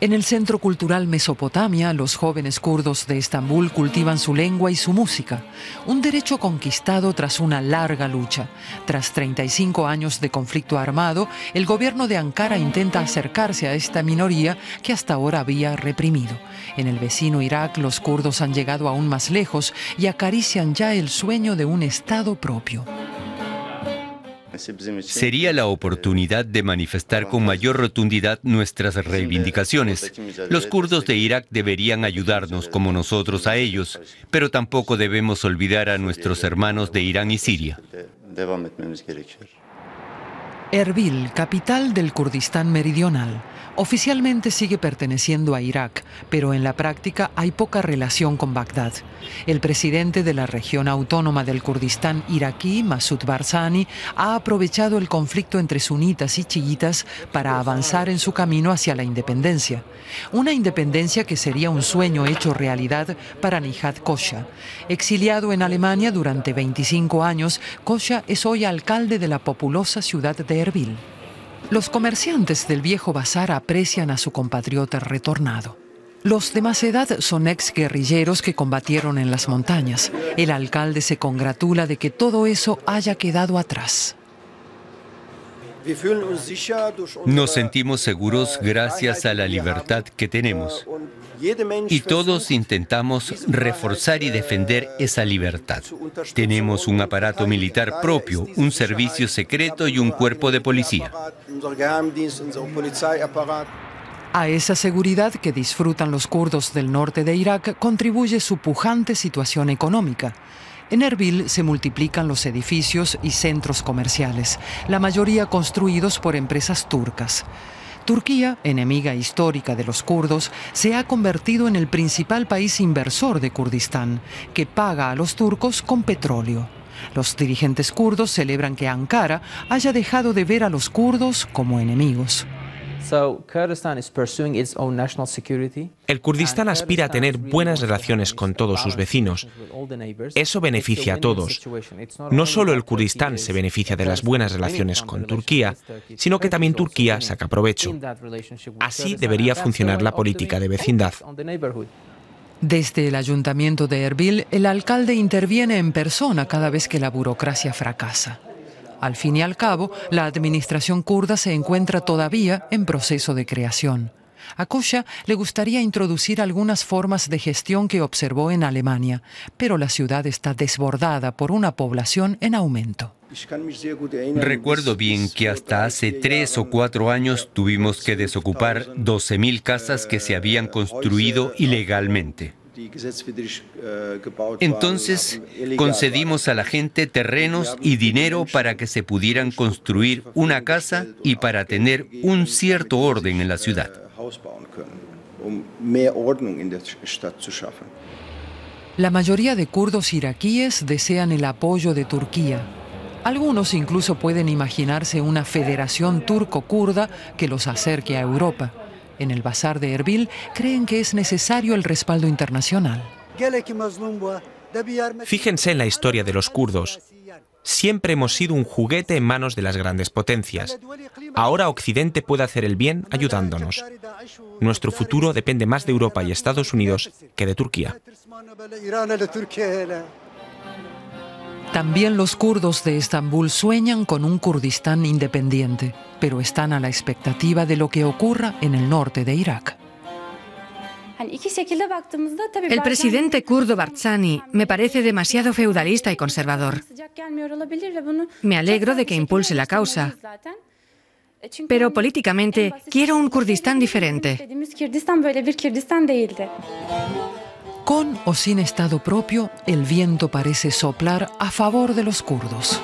En el Centro Cultural Mesopotamia, los jóvenes kurdos de Estambul cultivan su lengua y su música, un derecho conquistado tras una larga lucha. Tras 35 años de conflicto armado, el gobierno de Ankara intenta acercarse a esta minoría que hasta ahora había reprimido. En el vecino Irak, los kurdos han llegado aún más lejos y acarician ya el sueño de un Estado propio. Sería la oportunidad de manifestar con mayor rotundidad nuestras reivindicaciones. Los kurdos de Irak deberían ayudarnos como nosotros a ellos, pero tampoco debemos olvidar a nuestros hermanos de Irán y Siria. Erbil, capital del Kurdistán meridional. Oficialmente sigue perteneciendo a Irak, pero en la práctica hay poca relación con Bagdad. El presidente de la región autónoma del Kurdistán iraquí, Masud Barzani, ha aprovechado el conflicto entre sunitas y chiitas para avanzar en su camino hacia la independencia. Una independencia que sería un sueño hecho realidad para Nihad Kosha. Exiliado en Alemania durante 25 años, Kosha es hoy alcalde de la populosa ciudad de Los comerciantes del viejo bazar aprecian a su compatriota retornado. Los de más edad son ex guerrilleros que combatieron en las montañas. El alcalde se congratula de que todo eso haya quedado atrás. Nos sentimos seguros gracias a la libertad que tenemos. Y todos intentamos reforzar y defender esa libertad. Tenemos un aparato militar propio, un servicio secreto y un cuerpo de policía. A esa seguridad que disfrutan los kurdos del norte de Irak contribuye su pujante situación económica. En Erbil se multiplican los edificios y centros comerciales, la mayoría construidos por empresas turcas. Turquía, enemiga histórica de los kurdos, se ha convertido en el principal país inversor de Kurdistán, que paga a los turcos con petróleo. Los dirigentes kurdos celebran que Ankara haya dejado de ver a los kurdos como enemigos. El Kurdistán aspira a tener buenas relaciones con todos sus vecinos. Eso beneficia a todos. No solo el Kurdistán se beneficia de las buenas relaciones con Turquía, sino que también Turquía saca provecho. Así debería funcionar la política de vecindad. Desde el ayuntamiento de Erbil, el alcalde interviene en persona cada vez que la burocracia fracasa. Al fin y al cabo, la administración kurda se encuentra todavía en proceso de creación. A Kosha le gustaría introducir algunas formas de gestión que observó en Alemania, pero la ciudad está desbordada por una población en aumento. Recuerdo bien que hasta hace tres o cuatro años tuvimos que desocupar 12.000 casas que se habían construido ilegalmente. Entonces concedimos a la gente terrenos y dinero para que se pudieran construir una casa y para tener un cierto orden en la ciudad. La mayoría de kurdos iraquíes desean el apoyo de Turquía. Algunos incluso pueden imaginarse una federación turco-kurda que los acerque a Europa. En el Bazar de Erbil creen que es necesario el respaldo internacional. Fíjense en la historia de los kurdos. Siempre hemos sido un juguete en manos de las grandes potencias. Ahora Occidente puede hacer el bien ayudándonos. Nuestro futuro depende más de Europa y Estados Unidos que de Turquía. También los kurdos de Estambul sueñan con un Kurdistán independiente, pero están a la expectativa de lo que ocurra en el norte de Irak. El presidente kurdo Barzani me parece demasiado feudalista y conservador. Me alegro de que impulse la causa, pero políticamente quiero un Kurdistán diferente. Con o sin Estado propio, el viento parece soplar a favor de los kurdos.